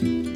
Bye.